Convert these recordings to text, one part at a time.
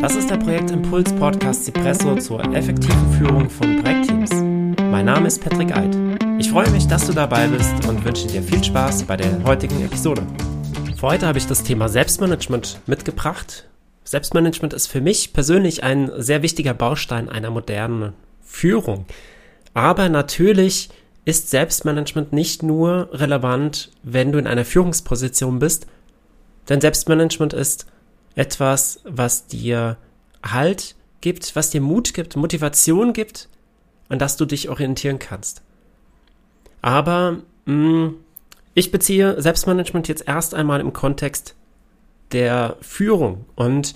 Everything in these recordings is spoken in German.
Das ist der Projektimpuls Podcast Cipresso zur effektiven Führung von Projektteams. Mein Name ist Patrick Eid. Ich freue mich, dass du dabei bist und wünsche dir viel Spaß bei der heutigen Episode. Für heute habe ich das Thema Selbstmanagement mitgebracht. Selbstmanagement ist für mich persönlich ein sehr wichtiger Baustein einer modernen Führung. Aber natürlich ist Selbstmanagement nicht nur relevant, wenn du in einer Führungsposition bist, denn Selbstmanagement ist etwas, was dir Halt gibt, was dir Mut gibt, Motivation gibt, an das du dich orientieren kannst. Aber mh, mm, ich beziehe Selbstmanagement jetzt erst einmal im Kontext der Führung. Und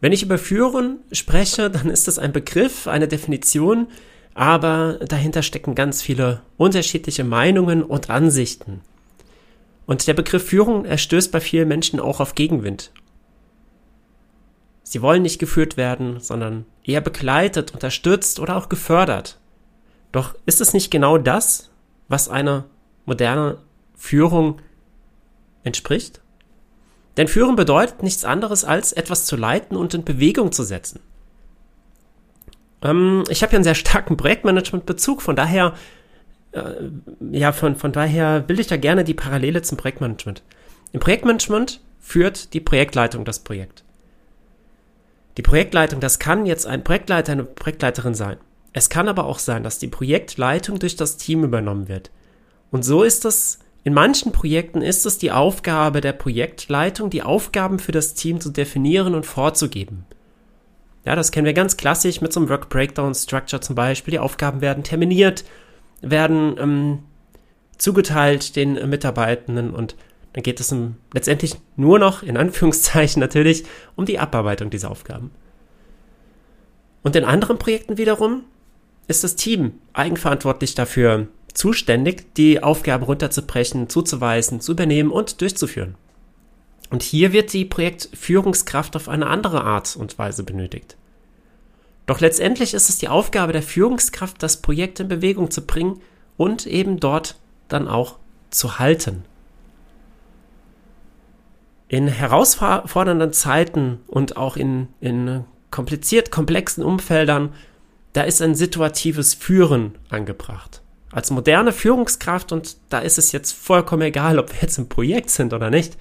wenn ich über Führen spreche, dann ist das ein Begriff, eine Definition, aber dahinter stecken ganz viele unterschiedliche Meinungen und Ansichten. Und der Begriff Führung erstößt bei vielen Menschen auch auf Gegenwind. Sie wollen nicht geführt werden, sondern eher begleitet, unterstützt oder auch gefördert. Doch ist es nicht genau das, was einer moderne Führung entspricht? Denn Führen bedeutet nichts anderes als etwas zu leiten und in Bewegung zu setzen. Ähm, ich habe ja einen sehr starken Projektmanagement-Bezug, von daher, äh, ja, von, von daher bilde ich da gerne die Parallele zum Projektmanagement. Im Projektmanagement führt die Projektleitung das Projekt. Die Projektleitung, das kann jetzt ein Projektleiter, eine Projektleiterin sein. Es kann aber auch sein, dass die Projektleitung durch das Team übernommen wird. Und so ist es, in manchen Projekten ist es die Aufgabe der Projektleitung, die Aufgaben für das Team zu definieren und vorzugeben. Ja, das kennen wir ganz klassisch mit so einem Work Breakdown Structure zum Beispiel. Die Aufgaben werden terminiert, werden ähm, zugeteilt den Mitarbeitenden und dann geht es um, letztendlich nur noch, in Anführungszeichen natürlich, um die Abarbeitung dieser Aufgaben. Und in anderen Projekten wiederum ist das Team eigenverantwortlich dafür zuständig, die Aufgaben runterzubrechen, zuzuweisen, zu übernehmen und durchzuführen. Und hier wird die Projektführungskraft auf eine andere Art und Weise benötigt. Doch letztendlich ist es die Aufgabe der Führungskraft, das Projekt in Bewegung zu bringen und eben dort dann auch zu halten. In herausfordernden Zeiten und auch in, in kompliziert komplexen Umfeldern, da ist ein situatives Führen angebracht. Als moderne Führungskraft, und da ist es jetzt vollkommen egal, ob wir jetzt im Projekt sind oder nicht,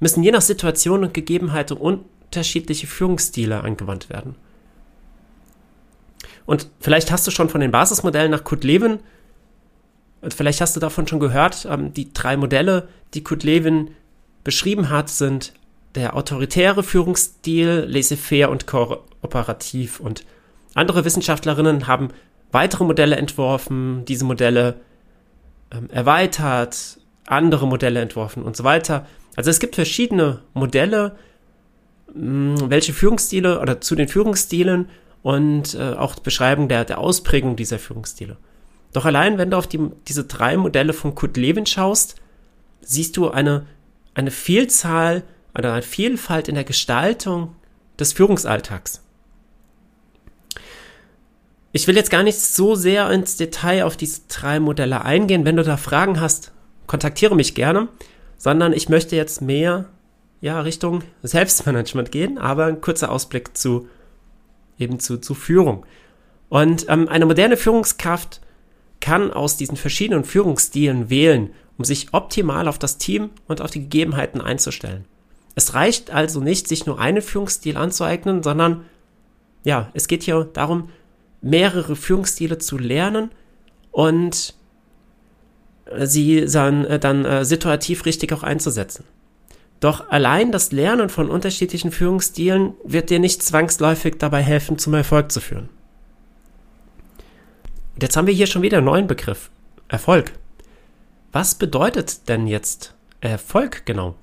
müssen je nach Situation und Gegebenheit unterschiedliche Führungsstile angewandt werden. Und vielleicht hast du schon von den Basismodellen nach Kurt Lewin, vielleicht hast du davon schon gehört, ähm, die drei Modelle, die Kurt Lewin beschrieben hat, sind der autoritäre Führungsstil, laissez-faire und kooperativ. Und andere Wissenschaftlerinnen haben weitere Modelle entworfen, diese Modelle ähm, erweitert, andere Modelle entworfen und so weiter. Also es gibt verschiedene Modelle, mh, hm, welche Führungsstile oder zu den Führungsstilen und äh, auch Beschreibung der, der Ausprägung dieser Führungsstile. Doch allein, wenn du auf die, diese drei Modelle von Kurt Lewin schaust, siehst du eine eine Vielzahl oder eine Vielfalt in der Gestaltung des Führungsalltags. Ich will jetzt gar nicht so sehr ins Detail auf diese drei Modelle eingehen. Wenn du da Fragen hast, kontaktiere mich gerne, sondern ich möchte jetzt mehr ja, Richtung Selbstmanagement gehen, aber ein kurzer Ausblick zu eben zu, zu Führung. Und ähm, eine moderne Führungskraft kann aus diesen verschiedenen Führungsstilen wählen um sich optimal auf das Team und auf die Gegebenheiten einzustellen. Es reicht also nicht, sich nur einen Führungsstil anzueignen, sondern ja, es geht hier darum, mehrere Führungsstile zu lernen und äh, sie dann, äh, dann äh, situativ richtig auch einzusetzen. Doch allein das Lernen von unterschiedlichen Führungsstilen wird dir nicht zwangsläufig dabei helfen, zum Erfolg zu führen. Und jetzt haben wir hier schon wieder einen neuen Begriff. Erfolg was bedeutet denn jetzt Erfolg genau?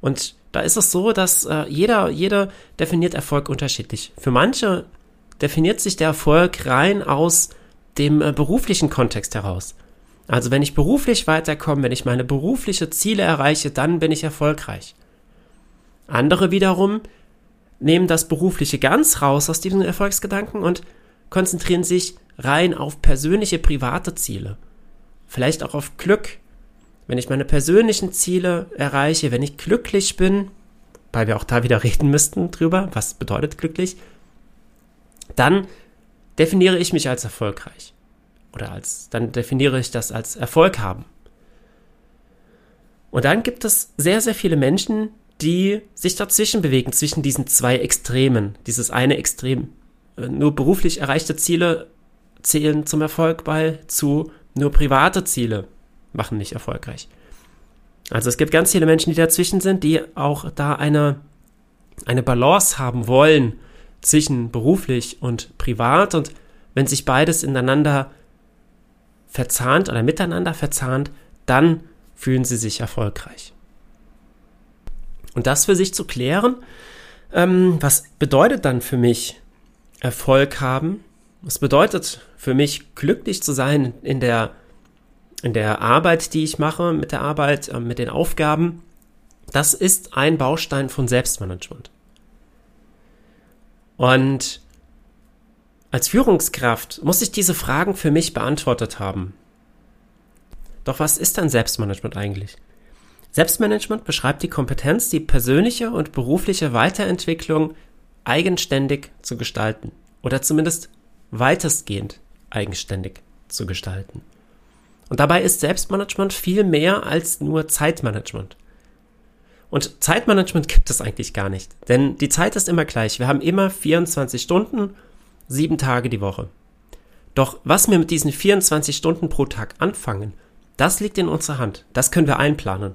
Und da ist es so, dass äh, jeder, jeder definiert Erfolg unterschiedlich. Für manche definiert sich der Erfolg rein aus dem äh, beruflichen Kontext heraus. Also wenn ich beruflich weiterkomme, wenn ich meine berufliche Ziele erreiche, dann bin ich erfolgreich. Andere wiederum nehmen das berufliche ganz raus aus diesem Erfolgsgedanken und konzentrieren sich rein auf persönliche private Ziele vielleicht auch auf Glück. Wenn ich meine persönlichen Ziele erreiche, wenn ich glücklich bin, weil wir auch da wieder reden müssten drüber, was bedeutet glücklich, dann definiere ich mich als erfolgreich. Oder als, dann definiere ich das als Erfolg haben. Und dann gibt es sehr, sehr viele Menschen, die sich dazwischen bewegen, zwischen diesen zwei Extremen. Dieses eine Extrem, äh, nur beruflich erreichte Ziele zählen zum Erfolg bei, zu nur private Ziele machen mich erfolgreich. Also es gibt ganz viele Menschen, die dazwischen sind, die auch da eine, eine Balance haben wollen zwischen beruflich und privat. Und wenn sich beides ineinander verzahnt oder miteinander verzahnt, dann fühlen sie sich erfolgreich. Und das für sich zu klären, ähm, was bedeutet dann für mich Erfolg haben? Was bedeutet für mich glücklich zu sein in der, in der Arbeit, die ich mache, mit der Arbeit, äh, mit den Aufgaben? Das ist ein Baustein von Selbstmanagement. Und als Führungskraft muss ich diese Fragen für mich beantwortet haben. Doch was ist dann Selbstmanagement eigentlich? Selbstmanagement beschreibt die Kompetenz, die persönliche und berufliche Weiterentwicklung eigenständig zu gestalten oder zumindest weitestgehend eigenständig zu gestalten. Und dabei ist Selbstmanagement viel mehr als nur Zeitmanagement. Und Zeitmanagement gibt es eigentlich gar nicht, denn die Zeit ist immer gleich. Wir haben immer 24 Stunden, sieben Tage die Woche. Doch was wir mit diesen 24 Stunden pro Tag anfangen, das liegt in unserer Hand. Das können wir einplanen.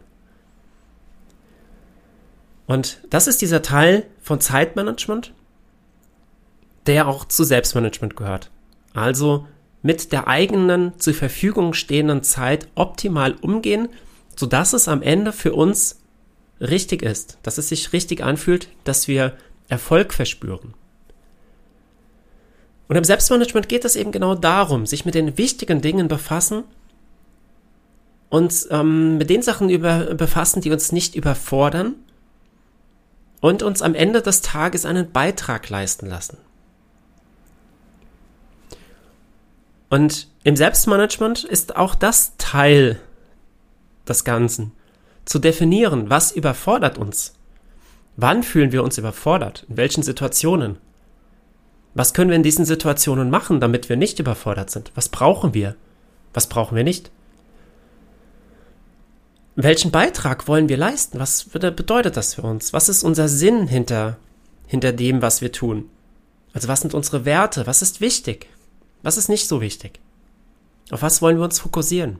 Und das ist dieser Teil von Zeitmanagement, der auch zu Selbstmanagement gehört. Also mit der eigenen zur Verfügung stehenden Zeit optimal umgehen, sodass es am Ende für uns richtig ist, dass es sich richtig anfühlt, dass wir Erfolg verspüren. Und im Selbstmanagement geht es eben genau darum, sich mit den wichtigen Dingen befassen und ähm, mit den Sachen über, befassen, die uns nicht überfordern und uns am Ende des Tages einen Beitrag leisten lassen. Und im Selbstmanagement ist auch das Teil des Ganzen. Zu definieren, was überfordert uns. Wann fühlen wir uns überfordert? In welchen Situationen? Was können wir in diesen Situationen machen, damit wir nicht überfordert sind? Was brauchen wir? Was brauchen wir nicht? Welchen Beitrag wollen wir leisten? Was bedeutet das für uns? Was ist unser Sinn hinter, hinter dem, was wir tun? Also was sind unsere Werte? Was ist wichtig? Was ist nicht so wichtig? Auf was wollen wir uns fokussieren?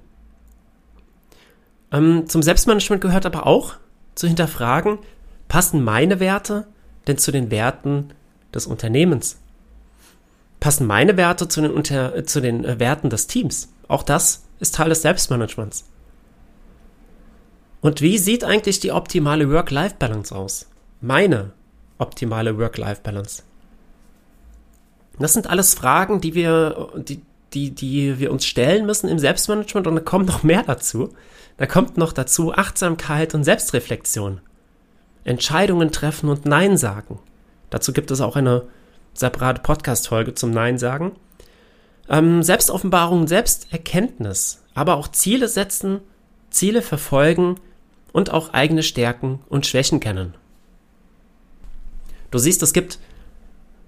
Ähm, zum Selbstmanagement gehört aber auch zu hinterfragen, passen meine Werte denn zu den Werten des Unternehmens? Passen meine Werte zu den, Unter zu den äh, Werten des Teams? Auch das ist Teil des Selbstmanagements. Und wie sieht eigentlich die optimale Work-Life-Balance aus? Meine optimale Work-Life-Balance. Das sind alles Fragen, die wir, die, die, die wir uns stellen müssen im Selbstmanagement und da kommt noch mehr dazu. Da kommt noch dazu Achtsamkeit und Selbstreflexion. Entscheidungen treffen und Nein sagen. Dazu gibt es auch eine separate Podcast-Folge zum Nein sagen. Ähm, Selbstoffenbarung, Selbsterkenntnis, aber auch Ziele setzen, Ziele verfolgen und auch eigene Stärken und Schwächen kennen. Du siehst, es gibt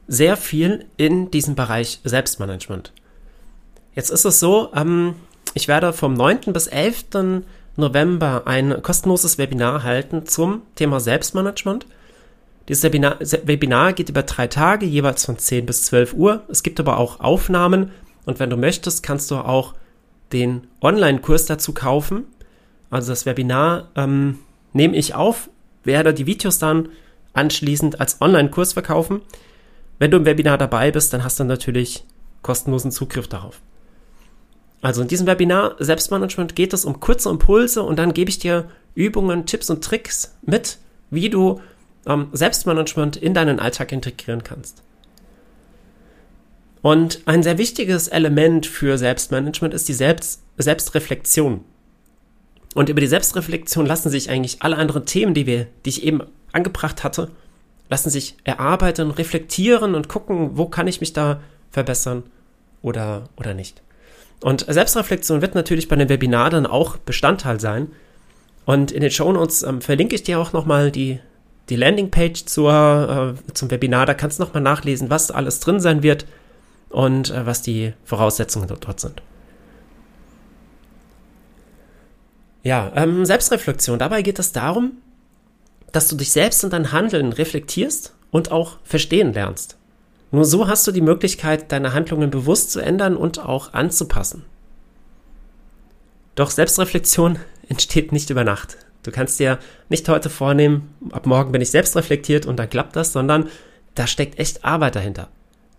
sehr viel in diesem Bereich Selbstmanagement. Jetzt ist es so, ähm, ich werde vom 9. bis 11. November ein kostenloses Webinar halten zum Thema Selbstmanagement. Dieses Webinar, Webinar geht über drei Tage, jeweils von 10 bis 12 Uhr. Es gibt aber auch Aufnahmen und wenn du möchtest, kannst du auch den Online-Kurs dazu kaufen. Also das Webinar ähm, nehme ich auf, werde die Videos dann anschließend als Online-Kurs verkaufen. Wenn du im Webinar dabei bist, dann hast du natürlich kostenlosen Zugriff darauf. Also in diesem Webinar Selbstmanagement geht es um kurze Impulse und dann gebe ich dir Übungen, Tipps und Tricks mit, wie du ähm, Selbstmanagement in deinen Alltag integrieren kannst. Und ein sehr wichtiges Element für Selbstmanagement ist die Selbst Selbstreflexion. Und über die Selbstreflexion lassen sich eigentlich alle anderen Themen, die wir, die ich eben angebracht hatte, lassen sich erarbeiten, reflektieren und gucken, wo kann ich mich da verbessern oder, oder nicht. Und Selbstreflexion wird natürlich bei dem Webinar dann auch Bestandteil sein. Und in den Show Notes ähm, verlinke ich dir auch nochmal die, die Landingpage zur, äh, zum Webinar. Da kannst du nochmal nachlesen, was alles drin sein wird und äh, was die Voraussetzungen dort sind. Ja, ähm, Selbstreflexion. Dabei geht es darum, dass du dich selbst und dein Handeln reflektierst und auch verstehen lernst. Nur so hast du die Möglichkeit, deine Handlungen bewusst zu ändern und auch anzupassen. Doch Selbstreflexion entsteht nicht über Nacht. Du kannst dir nicht heute vornehmen, ab morgen bin ich selbst reflektiert und dann klappt das, sondern da steckt echt Arbeit dahinter.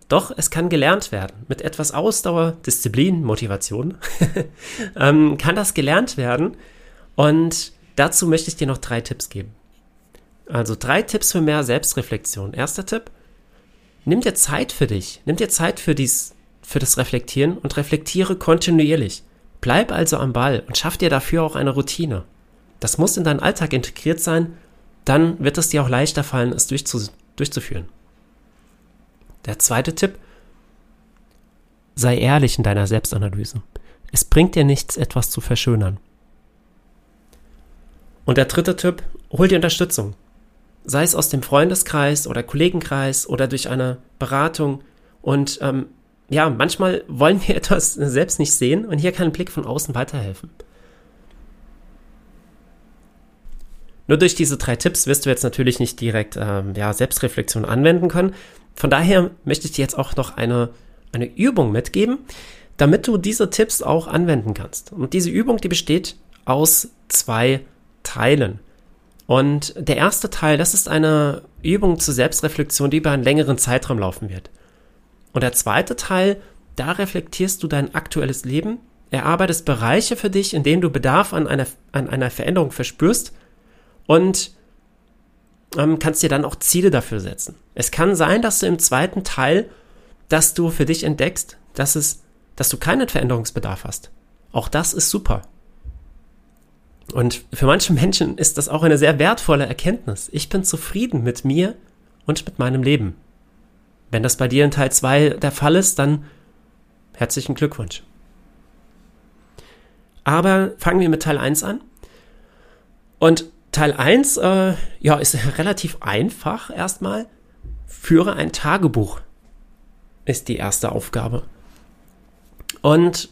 Doch es kann gelernt werden. Mit etwas Ausdauer, Disziplin, Motivation ähm, kann das gelernt werden. Und dazu möchte ich dir noch drei Tipps geben. Also drei Tipps für mehr Selbstreflexion. Erster Tipp, nimm dir Zeit für dich. Nimm dir Zeit für, dies, für das Reflektieren und reflektiere kontinuierlich. Bleib also am Ball und schaff dir dafür auch eine Routine. Das muss in deinen Alltag integriert sein, dann wird es dir auch leichter fallen, es durchzu, durchzuführen. Der zweite Tipp, sei ehrlich in deiner Selbstanalyse. Es bringt dir nichts, etwas zu verschönern. Und der dritte Tipp, hol dir Unterstützung sei es aus dem Freundeskreis oder Kollegenkreis oder durch eine Beratung. Und ähm, ja, manchmal wollen wir etwas selbst nicht sehen und hier kann ein Blick von außen weiterhelfen. Nur durch diese drei Tipps wirst du jetzt natürlich nicht direkt ähm, ja, Selbstreflexion anwenden können. Von daher möchte ich dir jetzt auch noch eine, eine Übung mitgeben, damit du diese Tipps auch anwenden kannst. Und diese Übung, die besteht aus zwei Teilen. Und der erste Teil, das ist eine Übung zur Selbstreflexion, die über einen längeren Zeitraum laufen wird. Und der zweite Teil, da reflektierst du dein aktuelles Leben, erarbeitest Bereiche für dich, in denen du Bedarf an einer, an einer Veränderung verspürst und ähm, kannst dir dann auch Ziele dafür setzen. Es kann sein, dass du im zweiten Teil, dass du für dich entdeckst, dass es, dass du keinen Veränderungsbedarf hast. Auch das ist super. Und für manche Menschen ist das auch eine sehr wertvolle Erkenntnis. Ich bin zufrieden mit mir und mit meinem Leben. Wenn das bei dir in Teil 2 der Fall ist, dann herzlichen Glückwunsch. Aber fangen wir mit Teil 1 an. Und Teil 1 äh, ja, ist relativ einfach erstmal. Führe ein Tagebuch ist die erste Aufgabe. Und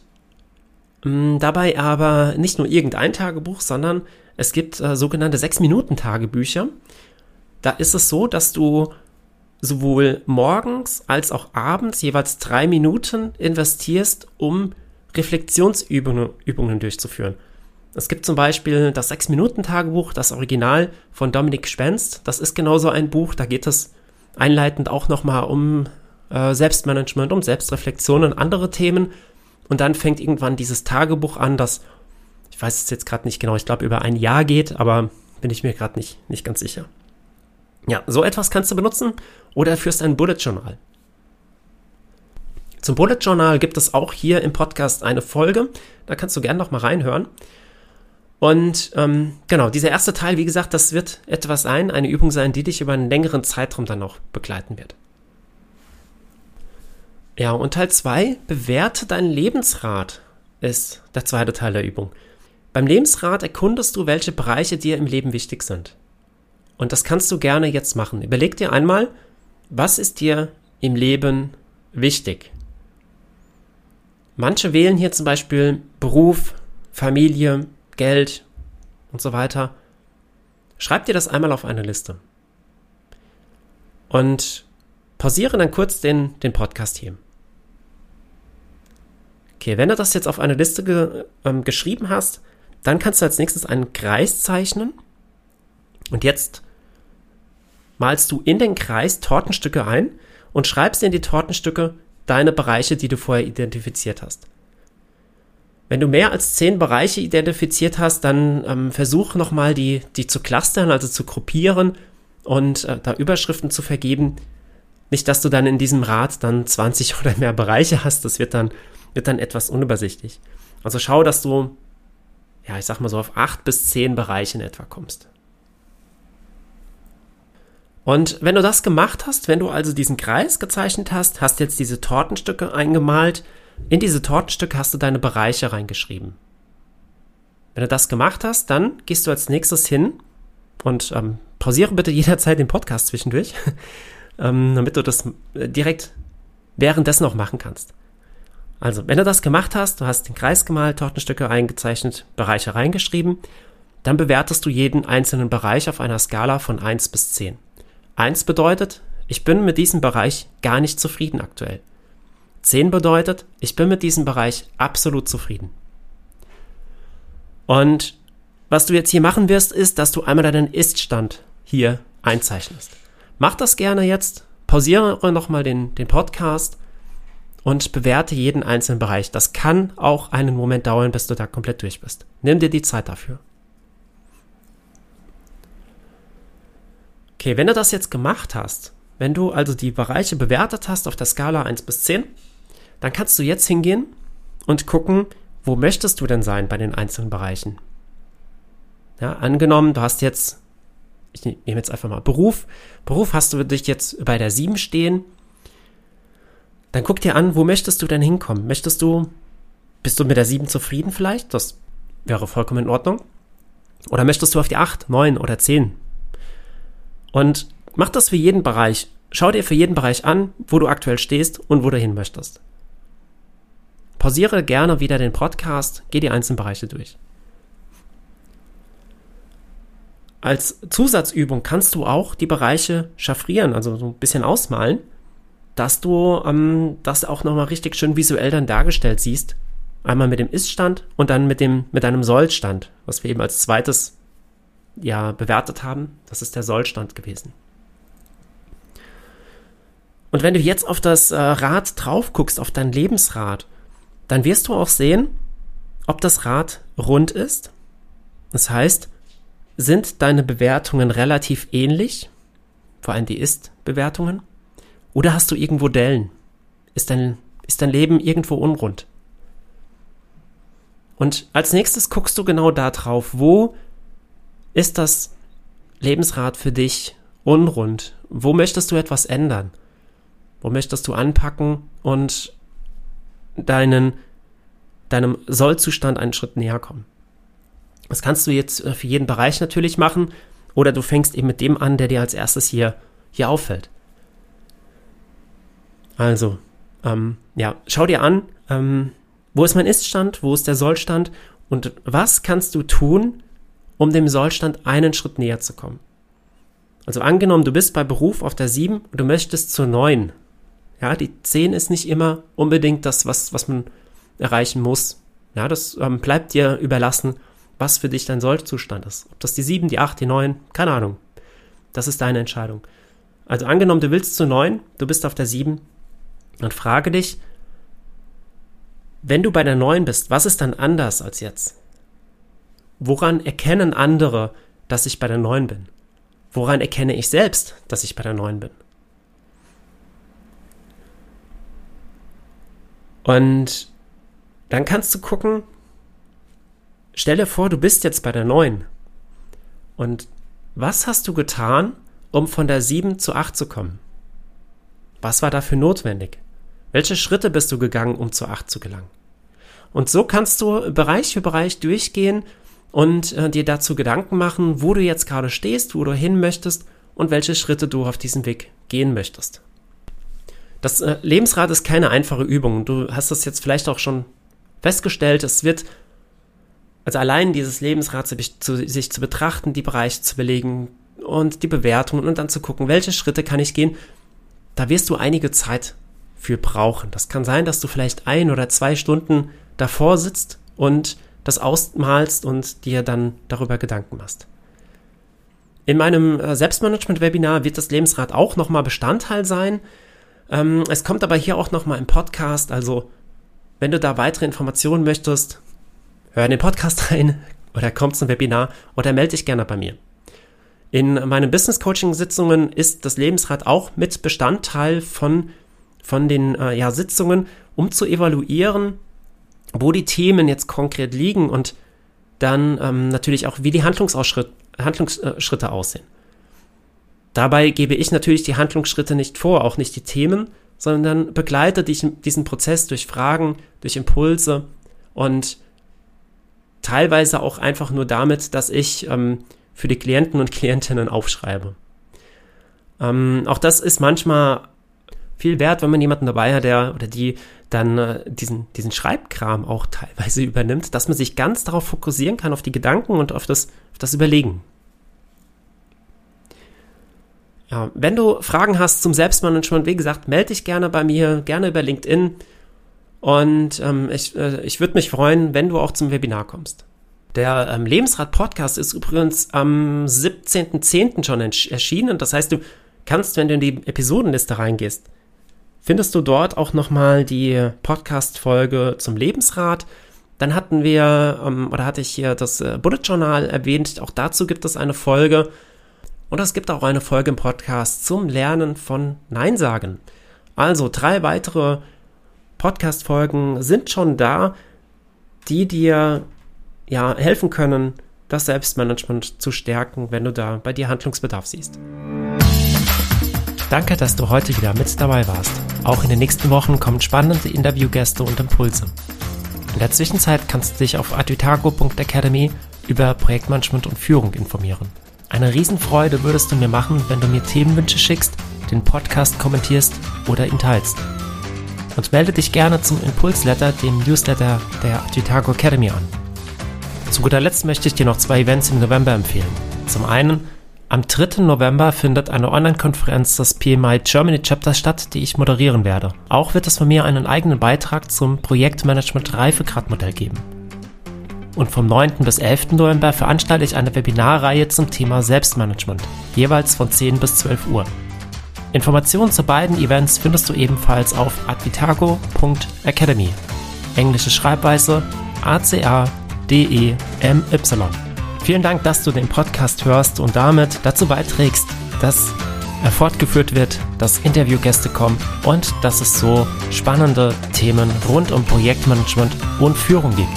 dabei aber nicht nur irgendein Tagebuch, sondern es gibt äh, sogenannte 6-Minuten-Tagebücher. Da ist es so, dass du sowohl morgens als auch abends jeweils drei Minuten investierst, um Reflexionsübungen Übungen durchzuführen. Es gibt zum Beispiel das 6-Minuten-Tagebuch, das Original von Dominik Spenst. Das ist genauso ein Buch, da geht es einleitend auch nochmal um äh, Selbstmanagement, um Selbstreflexion und andere Themen. Und dann fängt irgendwann dieses Tagebuch an, das, ich weiß es jetzt gerade nicht genau, ich glaube über ein Jahr geht, aber bin ich mir gerade nicht, nicht ganz sicher. Ja, so etwas kannst du benutzen oder führst ein Bullet Journal. Zum Bullet Journal gibt es auch hier im Podcast eine Folge. Da kannst du gerne noch mal reinhören. Und ähm, genau, dieser erste Teil, wie gesagt, das wird etwas sein, eine Übung sein, die dich über einen längeren Zeitraum dann noch begleiten wird. Ja, und Teil 2, bewerte deinen Lebensrat, ist der zweite Teil der Übung. Beim Lebensrat erkundest du, welche Bereiche dir im Leben wichtig sind. Und das kannst du gerne jetzt machen. Überleg dir einmal, was ist dir im Leben wichtig? Manche wählen hier zum Beispiel Beruf, Familie, Geld und so weiter. Schreib dir das einmal auf eine Liste. Und pausiere dann kurz den, den Podcast hier. Okay, wenn du das jetzt auf eine Liste ge ähm, geschrieben hast, dann kannst du als nächstes einen Kreis zeichnen. Und jetzt malst du in den Kreis Tortenstücke ein und schreibst in die Tortenstücke deine Bereiche, die du vorher identifiziert hast. Wenn du mehr als zehn Bereiche identifiziert hast, dann ähm, versuch nochmal die, die zu clustern, also zu gruppieren und äh, da Überschriften zu vergeben. Nicht, dass du dann in diesem Rad dann 20 oder mehr Bereiche hast, das wird dann wird dann etwas unübersichtlich. Also schau, dass du, ja, ich sag mal so auf acht bis zehn Bereiche in etwa kommst. Und wenn du das gemacht hast, wenn du also diesen Kreis gezeichnet hast, hast jetzt diese Tortenstücke eingemalt, in diese Tortenstücke hast du deine Bereiche reingeschrieben. Wenn du das gemacht hast, dann gehst du als nächstes hin und ähm, pausiere bitte jederzeit den Podcast zwischendurch, ähm, damit du das äh, direkt währenddessen noch machen kannst. Also, wenn du das gemacht hast, du hast den Kreis gemalt, Tortenstücke eingezeichnet, Bereiche reingeschrieben, dann bewertest du jeden einzelnen Bereich auf einer Skala von 1 bis 10. 1 bedeutet, ich bin mit diesem Bereich gar nicht zufrieden aktuell. 10 bedeutet, ich bin mit diesem Bereich absolut zufrieden. Und was du jetzt hier machen wirst, ist, dass du einmal deinen Ist-Stand hier einzeichnest. Mach das gerne jetzt, pausiere nochmal den, den Podcast und bewerte jeden einzelnen Bereich. Das kann auch einen Moment dauern, bis du da komplett durch bist. Nimm dir die Zeit dafür. Okay, wenn du das jetzt gemacht hast, wenn du also die Bereiche bewertet hast auf der Skala 1 bis 10, dann kannst du jetzt hingehen und gucken, wo möchtest du denn sein bei den einzelnen Bereichen. Ja, angenommen, du hast jetzt, ich nehme jetzt einfach mal Beruf. Beruf hast du dich jetzt bei der 7 stehen. Dann guck dir an, wo möchtest du denn hinkommen? Möchtest du, bist du mit der 7 zufrieden vielleicht? Das wäre vollkommen in Ordnung. Oder möchtest du auf die 8, 9 oder 10? Und mach das für jeden Bereich. Schau dir für jeden Bereich an, wo du aktuell stehst und wo du hin möchtest. Pausiere gerne wieder den Podcast, geh die einzelnen Bereiche durch. Als Zusatzübung kannst du auch die Bereiche chaffrieren, also so ein bisschen ausmalen, dass du ähm, das auch nochmal richtig schön visuell dann dargestellt siehst. Einmal mit dem Ist-Stand und dann mit dem, mit einem Soll-Stand, was wir eben als zweites ja bewertet haben. Das ist der Soll-Stand gewesen. Und wenn du jetzt auf das äh, Rad drauf guckst, auf dein Lebensrad, dann wirst du auch sehen, ob das Rad rund ist. Das heißt, sind deine Bewertungen relativ ähnlich, vor allem die Ist-Bewertungen, oder hast du irgendwo Dellen? Ist dein, ist dein Leben irgendwo unrund? Und als nächstes guckst du genau da drauf, wo ist das Lebensrad für dich unrund? Wo möchtest du etwas ändern? Wo möchtest du anpacken und deinen, deinem Sollzustand einen Schritt näher kommen? Das kannst du jetzt äh, für jeden Bereich natürlich machen oder du fängst eben mit dem an, der dir als erstes hier, hier auffällt. Also, ähm, ja, schau dir an, ähm, wo ist mein Iststand, wo ist der Sollstand und was kannst du tun, um dem Sollstand einen Schritt näher zu kommen. Also angenommen, du bist bei Beruf auf der 7 und du möchtest zur 9. Ja, die 10 ist nicht immer unbedingt das, was, was man erreichen muss. Ja, das ähm, bleibt dir überlassen was für dich dein Sollzustand ist. Ob das die 7, die 8, die 9, keine Ahnung. Das ist deine Entscheidung. Also angenommen, du willst zu 9, du bist auf der 7 und frage dich, wenn du bei der 9 bist, was ist dann anders als jetzt? Woran erkennen andere, dass ich bei der 9 bin? Woran erkenne ich selbst, dass ich bei der 9 bin? Und dann kannst du gucken, stell dir vor, du bist jetzt bei der 9. Und was hast du getan, um von der 7 zu 8 zu kommen? Was war dafür notwendig? Welche Schritte bist du gegangen, um zu 8 zu gelangen? Und so kannst du Bereich für Bereich durchgehen und äh, dir dazu Gedanken machen, wo du jetzt gerade stehst, wo du hin möchtest und welche Schritte du auf diesem Weg gehen möchtest. Das äh, Lebensrad ist keine einfache Übung. Du hast das jetzt vielleicht auch schon festgestellt. Es wird also allein dieses Lebensrad sich zu, sich zu betrachten, die Bereiche zu belegen und die Bewertungen und dann zu gucken, welche Schritte kann ich gehen, da wirst du einige Zeit für brauchen. Das kann sein, dass du vielleicht ein oder zwei Stunden davor sitzt und das ausmalst und dir dann darüber Gedanken machst. In meinem äh, Selbstmanagement-Webinar wird das Lebensrad auch nochmal Bestandteil sein. Ähm, es kommt aber hier auch nochmal im Podcast. Also, wenn du da weitere Informationen möchtest, hör in den Podcast rein oder komm zum Webinar oder melde dich gerne bei mir. In meinen Business Coaching Sitzungen ist das Lebensrad auch mit Bestandteil von, von den äh, ja, Sitzungen, um zu evaluieren, wo die Themen jetzt konkret liegen und dann ähm, natürlich auch, wie die Handlungsschritte aussehen. Dabei gebe ich natürlich die Handlungsschritte nicht vor, auch nicht die Themen, sondern begleite diesen Prozess durch Fragen, durch Impulse und teilweise auch einfach nur damit, dass ich ähm, für die Klienten und Klientinnen aufschreibe. Ähm, auch das ist manchmal viel wert, wenn man jemanden dabei hat, der oder die dann äh, diesen, diesen Schreibkram auch teilweise übernimmt, dass man sich ganz darauf fokussieren kann, auf die Gedanken und auf das, auf das Überlegen. Ja, wenn du Fragen hast zum Selbstmanagement, wie gesagt, melde dich gerne bei mir, gerne über LinkedIn. Und ähm, ich, äh, ich würde mich freuen, wenn du auch zum Webinar kommst. Der ähm, Lebensrat-Podcast ist übrigens am 17.10. schon erschienen. Das heißt, du kannst, wenn du in die Episodenliste reingehst, findest du dort auch nochmal die Podcast-Folge zum Lebensrat. Dann hatten wir, ähm, oder hatte ich hier das äh, Bullet Journal erwähnt, auch dazu gibt es eine Folge. Und es gibt auch eine Folge im Podcast zum Lernen von Nein sagen. Also drei weitere Podcast-Folgen sind schon da, die dir ja helfen können, das Selbstmanagement zu stärken, wenn du da bei dir Handlungsbedarf siehst. Danke, dass du heute wieder mit dabei warst. Auch in den nächsten Wochen kommen spannende Interviewgäste und Impulse. In der Zwischenzeit kannst du dich auf advitago.academy über Projektmanagement und Führung informieren. Eine Riesenfreude würdest du mir machen, wenn du mir Themenwünsche schickst, den Podcast kommentierst oder ihn teilst. Und melde dich gerne zum Impulsletter, dem Newsletter der Advitago Academy an. Zu guter Letzt möchte ich dir noch zwei Events im November empfehlen. Zum einen, am 3. November findet eine Online-Konferenz des PMI Germany Chapter statt, die ich moderieren werde. Auch wird es von mir einen eigenen Beitrag zum Projektmanagement Reifegradmodell geben und vom 9. bis 11. November veranstalte ich eine Webinarreihe zum Thema Selbstmanagement, jeweils von 10 bis 12 Uhr. Informationen zu beiden Events findest du ebenfalls auf advitago.academy. Englische Schreibweise A-C-A-D-E-M-Y. Vielen Dank, dass du den Podcast hörst und damit dazu beiträgst, dass er fortgeführt wird, dass Interviewgäste kommen und dass es so spannende Themen rund um Projektmanagement und Führung gibt.